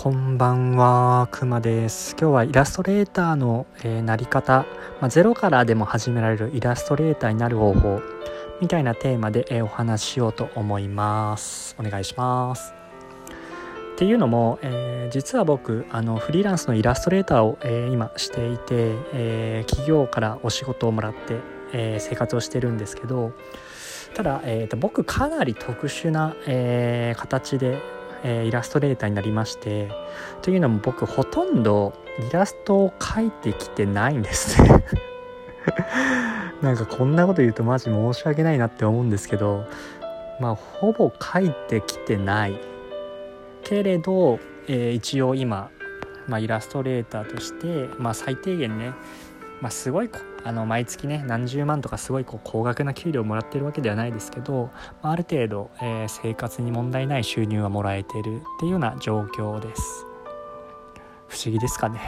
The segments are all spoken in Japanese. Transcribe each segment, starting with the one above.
こんばんは、くまです。今日はイラストレーターの、えー、なり方、まあ、ゼロからでも始められるイラストレーターになる方法みたいなテーマで、えー、お話ししようと思います。お願いします。っていうのも、えー、実は僕あのフリーランスのイラストレーターを、え今していて、え企業からお仕事をもらって、え生活をしてるんですけどただ、えーと僕かなり特殊な、え形でえー、イラストレーターになりましてというのも僕ほとんどイラストを描いてきてないんですね。なんかこんなこと言うとマジ申し訳ないなって思うんですけどまあほぼ描いてきてない。けれど、えー、一応今、まあ、イラストレーターとして、まあ、最低限ねまあ、すごいあの毎月ね何十万とかすごいこう高額な給料をもらってるわけではないですけど、まあ、ある程度、えー、生活に問題ない収入がもらえてるっていうような状況です。不思議ですかね。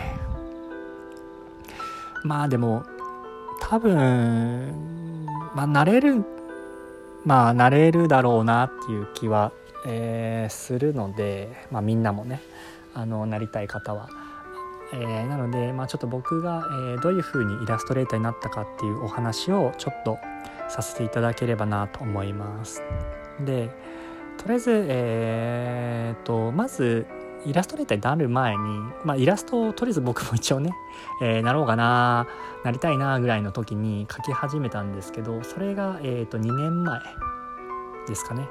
まあでも多分まあ慣れるまあ慣れるだろうなっていう気は、えー、するので、まあ、みんなもねあのなりたい方はえー、なので、まあ、ちょっと僕が、えー、どういう風にイラストレーターになったかっていうお話をちょっとさせていただければなと思います。でとりあえず、えーと、まずイラストレーターになる前に、まあ、イラストをとりあえず僕も一応ね、えー、なろうかななりたいなぐらいの時に描き始めたんですけどそれが、えーと、2年前ですかね。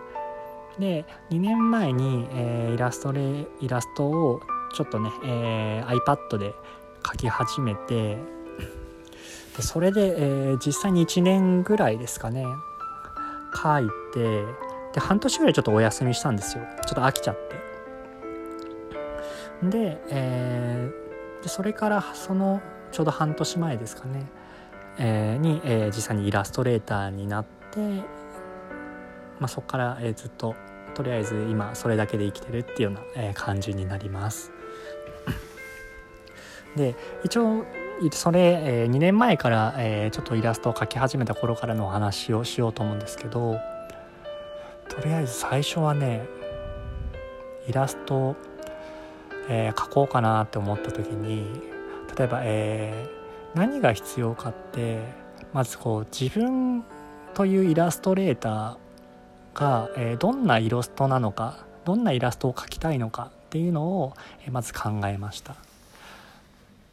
で2年前に、えー、イラストレイラストをちょっとね、えー、iPad で書き始めてでそれで、えー、実際に1年ぐらいですかね書いてで半年ぐらいちょっとお休みしたんですよ。ちょっと飽きちゃって。で,、えー、でそれからそのちょうど半年前ですかね、えー、に、えー、実際にイラストレーターになって、まあ、そこから、えー、ずっととりあえず今それだけで生きてるっていうような、え感じになります。で一応それ、え、2年前から、え、ちょっとイラストを描き始めた頃からのお話をしようと思うんですけどとりあえず最初はねイラスト、えー、描こうかなって思った時に例えば、えー、何が必要かってまずこう自分というイラストレーターが、えー、どんなイラストなのかどんなイラストを描きたいのかっていうのを、え、まず考えました。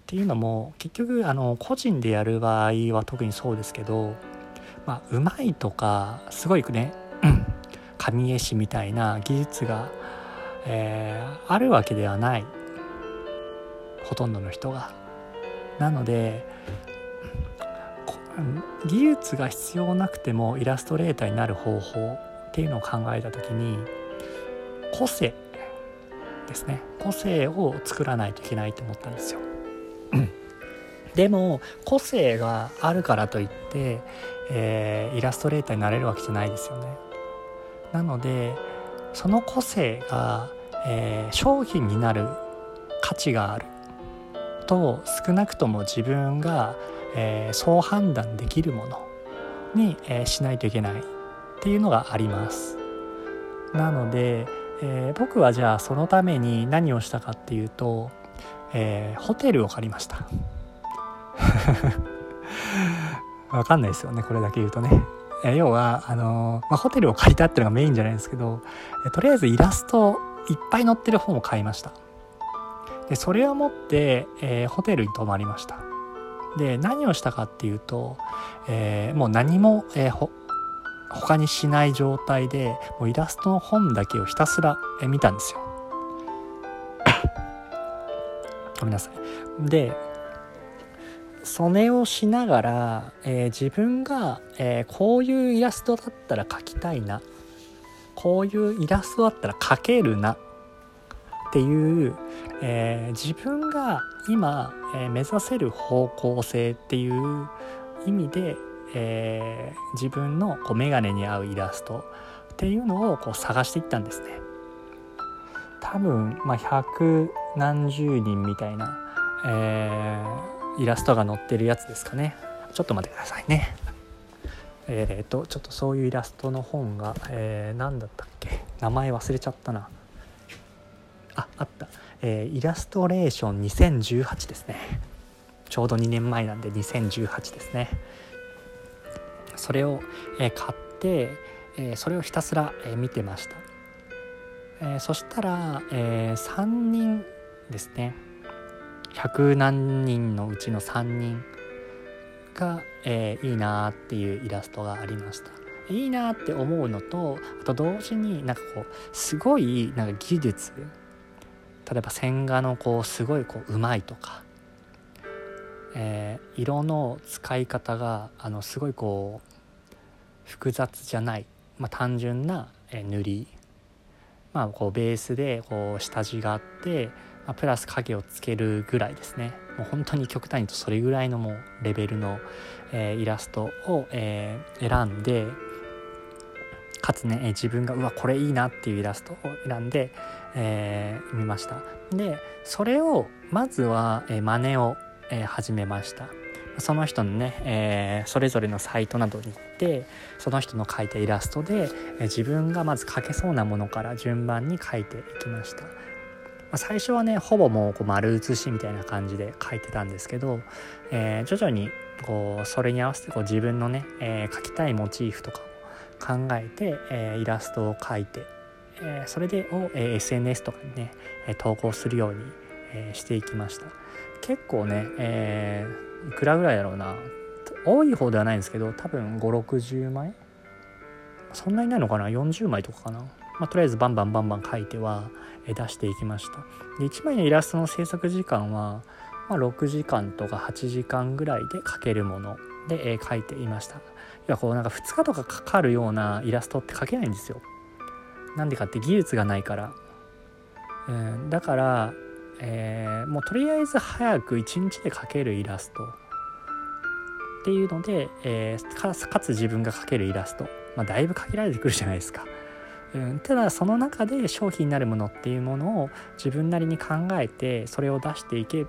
っていうのも結局あの個人でやる場合は特にそうですけどまあうまいとかすごいね 神絵師みたいな技術が、えー、あるわけではないほとんどの人が。なので技術が必要なくてもイラストレーターになる方法っていうのを考えた時に個性ですね個性を作らないといけないと思ったんですよ。でも個性があるからといって、えー、イラストレーターになれるわけじゃないですよね。なのでその個性が、えー、商品になる価値があると少なくとも自分が、えー、そう判断できるものに、えー、しないといけないっていうのがあります。なので、えー、僕はじゃあそのために何をしたかっていうとえー、ホテルを借りました。わかんないですよねこれだけ言うとね、えー、要はあのー、まあ、ホテルを借りたっていうのがメインじゃないんですけど、えとりあえずイラストいっぱい載ってる本を買いました。でそれを持って、えホテルに泊まりました。で何をしたかっていうと、えもう何も、えほ他にしない状態でもうイラストの本だけをひたすら見たんですよ。ごめんなさい。で、それをしながら、えー、自分が、えー、こういうイラストだったら描きたいな。こういうイラストだったら描けるな。っていう、えー、自分が今、え目指せる方向性っていう意味で、え自分のこう眼鏡に合うイラストっていうのをこう探していったんですね。多分、まあ、百何十人みたいな、えー、イラストが載ってるやつですかね。ちょっと待ってくださいね。えっ、とちょっとそういうイラストの本が、えー、何だったっけ？名前忘れちゃったな。ああった。えー、イラストレーション2018ですね。ちょうど2年前なんで2018ですね。それを、えー、買って、えー、それをひたすら、えー、見てました、えー、そしたら、えー、3人ですね。100何人のうちの3人が、えー、いいなっていうイラストがありました。いいなって思うのとあと同時になんかこうすごいなんか技術例えば線画のこうすごいこううまいとか、えー、色の使い方があのすごいこう複雑じゃない、まあ、単純な、え塗り、まあ、こうベースでこう下地があって、まあ、プラス影をつけるぐらいですね。もう本当に極端に言うとそれぐらいのもうレベルの、えー、イラストを、えー、選んでかつね、え自分がうわこれいいなっていうイラストを選んで、えー、見ました。でそれをまずは、え真似を、え始めました。その人のね、えー、それぞれのサイトなどに行ってその人の描いたイラストで、え、自分がまず描けそうなものから順番に描いていきました、ま、最初はねほぼもうこう丸写しみたいな感じで描いてたんですけど、えー、徐々にこうそれに合わせてこう自分のね、え描きたいモチーフとかを考えて、えイラストを描いて、えそれでを、え SNS とかにね投稿するように、えしていきました。結構ね、えいくらぐらいだろうな。多い方ではないんですけど多分560枚。そんなにないのかな？40枚とかかな、まあ、とりあえずバンバンバンバン書いては出していきました。で1枚のイラストの制作時間は、まあ、6時間とか8時間ぐらいで描けるもの。で、えー、描いていました。いやこうなんか2日とかかかるようなイラストって描けないんですよ。なんでかって技術がないから、うん、だから、えー、もうとりあえず早く1日で描けるイラストっていうので、えー、かつ自分が描けるイラスト、まあ、だいぶ限られてくるじゃないですか。うん、ただその中で商品になるものっていうものを自分なりに考えてそれを出していけ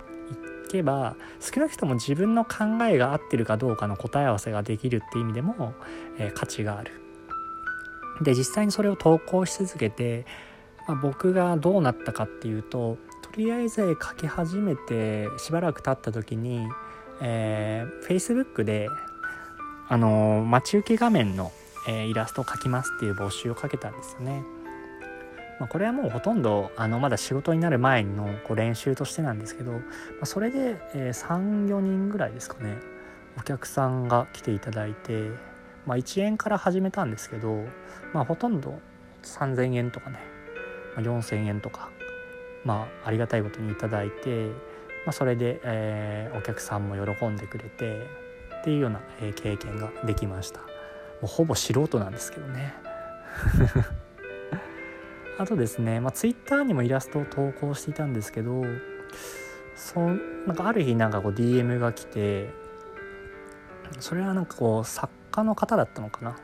けば少なくとも自分の考えが合ってるかどうかの答え合わせができるっていう意味でも、えー、価値がある。で実際にそれを投稿し続けて、まあ、僕がどうなったかっていうとりあえず書き始めてしばらく経った時に、えー、Facebook であのー、待ち受け画面の、えー、イラストを描きますっていう募集をかけたんですよね。まあ、これはもうほとんどあのまだ仕事になる前のこう練習としてなんですけど、まあ、それで、え34人ぐらいですかねお客さんが来ていただいて、まあ、1円から始めたんですけど、まあ、ほとんど3,000円とかね、まあ、4,000円とか、まあ、ありがたいことに頂いて、まあ、それで、えー、お客さんも喜んでくれてっていうような、えー、経験ができました。もうほぼ素人なんですけどね。あとですね、まあ、Twitter にもイラストを投稿していたんですけどそなんかある日なんかこう DM が来てそれはなんかこう作家の方だったのかな、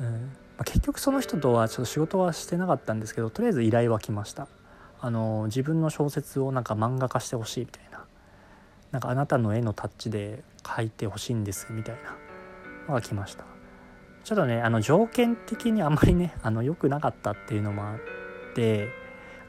うん。まあ、結局その人とはちょっと仕事はしてなかったんですけどとりあえず依頼は来ました。あの自分の小説をなんか漫画化してほしいみたいな。なんかあなたの絵のタッチで描いてほしいんですみたいなのが来ました。ちょっとねあの条件的にあんまりねあの良くなかったっていうのもあって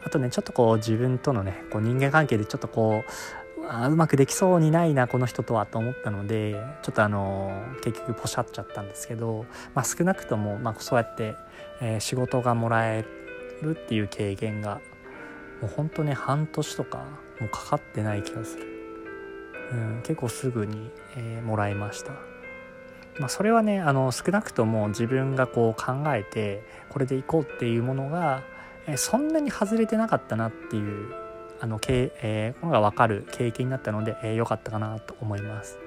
あとねちょっとこう自分とのねこう人間関係でちょっとこうあうまくできそうにないなこの人とはと思ったのでちょっとあの結局ポシャっちゃったんですけど、まあ、少なくとも、まあ、そうやって、えー、仕事がもらえるっていう経験がもうほんとね半年とかもうかかってない気がする、うん、結構すぐに、えー、もらいました。まあ、それはねあの少なくとも自分がこう考えてこれでいこうっていうものが、えそんなに外れてなかったなっていうあの、えー、のが分かる経験になったので良、えー、かったかなと思います。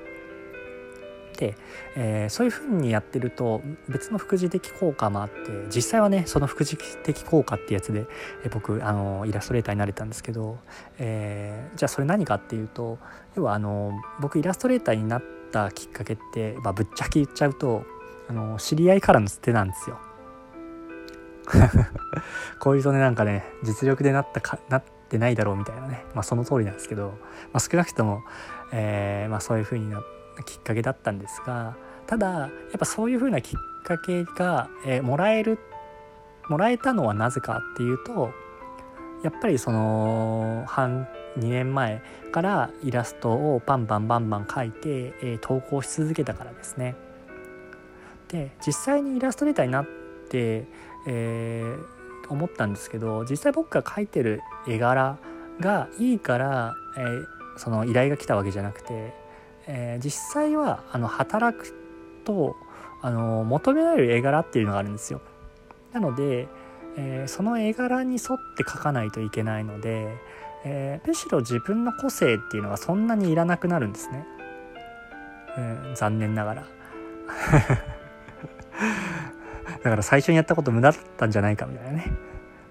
で、えー、そういうふうにやってると別の副次的効果もあって実際はねその副次的効果ってやつで、えー、僕あのイラストレーターになれたんですけど、えー、じゃあそれ何かっていうと要はあの僕イラストレーターになったきっかけって、まあ、ぶっちゃけ言っちゃうとあの知り合いからの捨てなんですよ。こういうとねなんかね実力でなったかなってないだろうみたいなね、まあ、その通りなんですけど、まあ、少なくとも、えーまあ、そういう風になったきっかけだったんですがただやっぱそういう風なきっかけが、えー、もらえるもらえたのはなぜかっていうとやっぱりその半2年前からイラストをバンバンバンバン描いて、えー、投稿し続けたからですね。で実際にイラストレーターになって、えー、思ったんですけど実際僕が描いてる絵柄がいいから、えー、その依頼が来たわけじゃなくて、えー、実際はあの働くとあの求められる絵柄っていうのがあるんですよ。なので、えー、その絵柄に沿って描かないといけないので、えー、むしろ自分の個性っていうのがそんなにいらなくなるんですね。うん、残念ながら。だから最初にやったこと無駄だったんじゃないかみたいなね。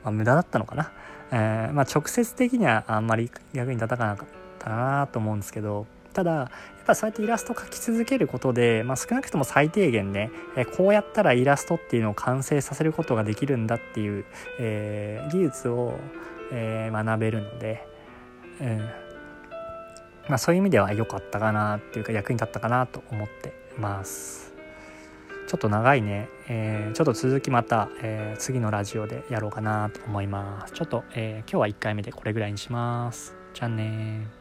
まあ、無駄だったのかな。えー、まあ、直接的にはあんまり役に立たなかったなと思うんですけど、ただやっぱそうやってイラスト描き続けることで、まあ、少なくとも最低限ね、えこうやったらイラストっていうのを完成させることができるんだっていう、えー、技術を、えー、学べるので、うんまあ、そういう意味では良かったかなっていうか役に立ったかなと思ってます。ちょっと長いね、えー、ちょっと続きまた、えー、次のラジオでやろうかなと思います。ちょっと、え、今日は1回目でこれぐらいにします。じゃあね